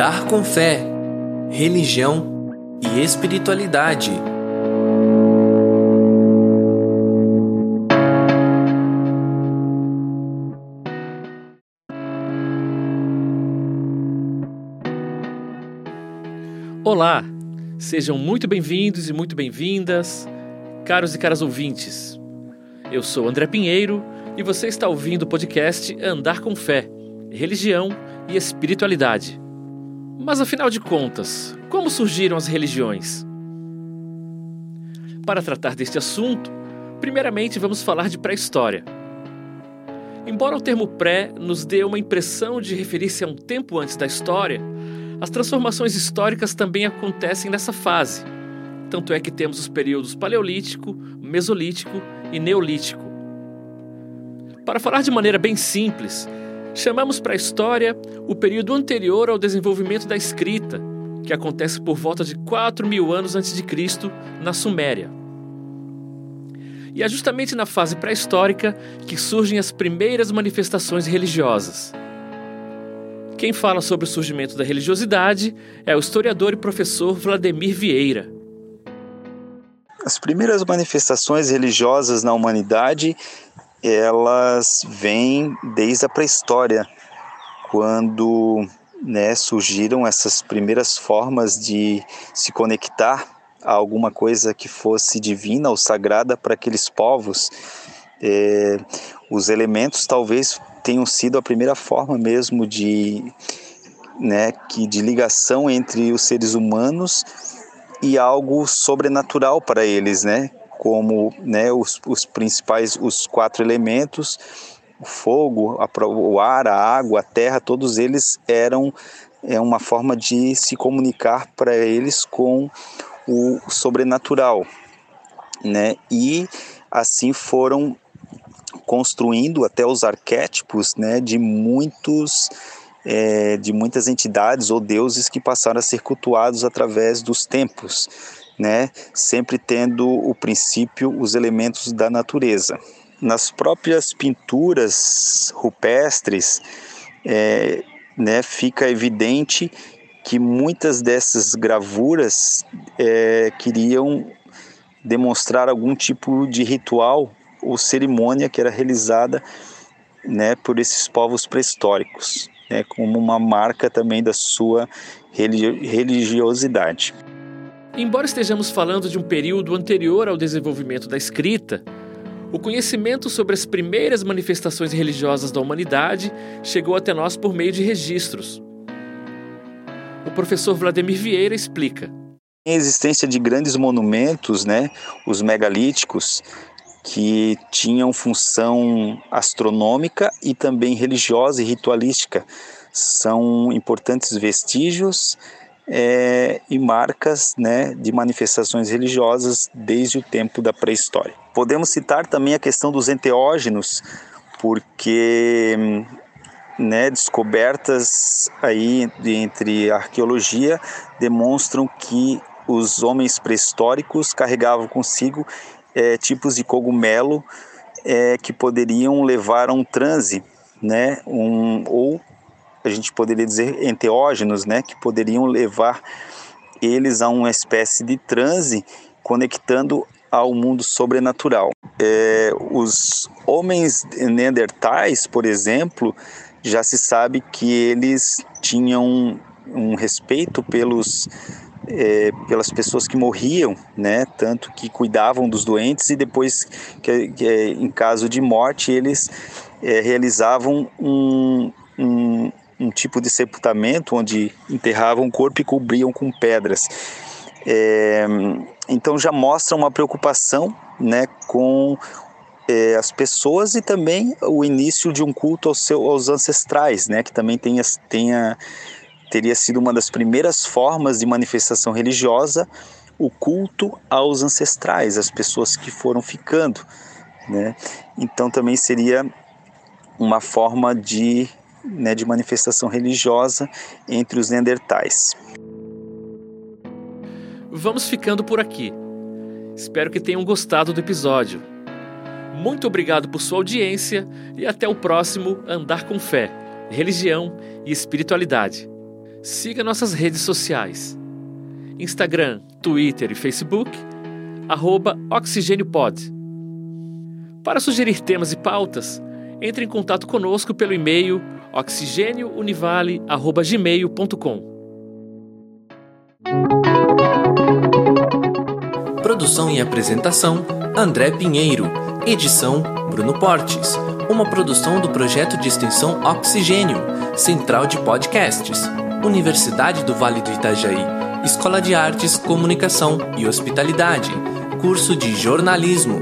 Andar com fé, religião e espiritualidade. Olá, sejam muito bem-vindos e muito bem-vindas, caros e caras ouvintes. Eu sou André Pinheiro e você está ouvindo o podcast Andar com Fé, Religião e Espiritualidade. Mas afinal de contas, como surgiram as religiões? Para tratar deste assunto, primeiramente vamos falar de pré-história. Embora o termo pré nos dê uma impressão de referir-se a um tempo antes da história, as transformações históricas também acontecem nessa fase. Tanto é que temos os períodos Paleolítico, Mesolítico e Neolítico. Para falar de maneira bem simples, chamamos para a história o período anterior ao desenvolvimento da escrita, que acontece por volta de 4 mil anos antes de Cristo, na Suméria. E é justamente na fase pré-histórica que surgem as primeiras manifestações religiosas. Quem fala sobre o surgimento da religiosidade é o historiador e professor Vladimir Vieira. As primeiras manifestações religiosas na humanidade elas vêm desde a pré-história, quando né, surgiram essas primeiras formas de se conectar a alguma coisa que fosse divina ou sagrada para aqueles povos. É, os elementos talvez tenham sido a primeira forma mesmo de, né, que de ligação entre os seres humanos e algo sobrenatural para eles, né? Como né, os, os principais, os quatro elementos, o fogo, a, o ar, a água, a terra, todos eles eram é uma forma de se comunicar para eles com o sobrenatural, né? E assim foram construindo até os arquétipos, né, de muitos é, de muitas entidades ou deuses que passaram a ser cultuados através dos tempos né? sempre tendo o princípio, os elementos da natureza. Nas próprias pinturas rupestres, é, né, fica evidente que muitas dessas gravuras é, queriam demonstrar algum tipo de ritual ou cerimônia que era realizada né, por esses povos pré-históricos, né, como uma marca também da sua religiosidade. Embora estejamos falando de um período anterior ao desenvolvimento da escrita, o conhecimento sobre as primeiras manifestações religiosas da humanidade chegou até nós por meio de registros. O professor Vladimir Vieira explica. A existência de grandes monumentos, né, os megalíticos, que tinham função astronômica e também religiosa e ritualística, são importantes vestígios é, e marcas né, de manifestações religiosas desde o tempo da pré-história. Podemos citar também a questão dos enteógenos, porque né, descobertas aí entre a arqueologia demonstram que os homens pré-históricos carregavam consigo é, tipos de cogumelo é, que poderiam levar a um transe, né, um, ou gente poderia dizer enteógenos, né, que poderiam levar eles a uma espécie de transe conectando ao mundo sobrenatural. É, os homens neandertais, por exemplo, já se sabe que eles tinham um respeito pelos é, pelas pessoas que morriam, né? Tanto que cuidavam dos doentes e depois, que, que em caso de morte, eles é, realizavam um, um, um tipo de sepultamento onde enterravam o corpo e cobriam com pedras. É, então já mostra uma preocupação né, com é, as pessoas e também o início de um culto aos, seus, aos ancestrais, né, que também tenha, tenha, teria sido uma das primeiras formas de manifestação religiosa, o culto aos ancestrais, as pessoas que foram ficando. Né? Então também seria uma forma de né, de manifestação religiosa entre os neandertais. Vamos ficando por aqui. Espero que tenham gostado do episódio. Muito obrigado por sua audiência e até o próximo Andar com Fé, Religião e Espiritualidade. Siga nossas redes sociais: Instagram, Twitter e Facebook, arroba OxigênioPod. Para sugerir temas e pautas, entre em contato conosco pelo e-mail oxigêniounivale.gmail.com. Produção e apresentação: André Pinheiro. Edição: Bruno Portes. Uma produção do projeto de extensão Oxigênio, Central de Podcasts, Universidade do Vale do Itajaí, Escola de Artes, Comunicação e Hospitalidade, curso de jornalismo.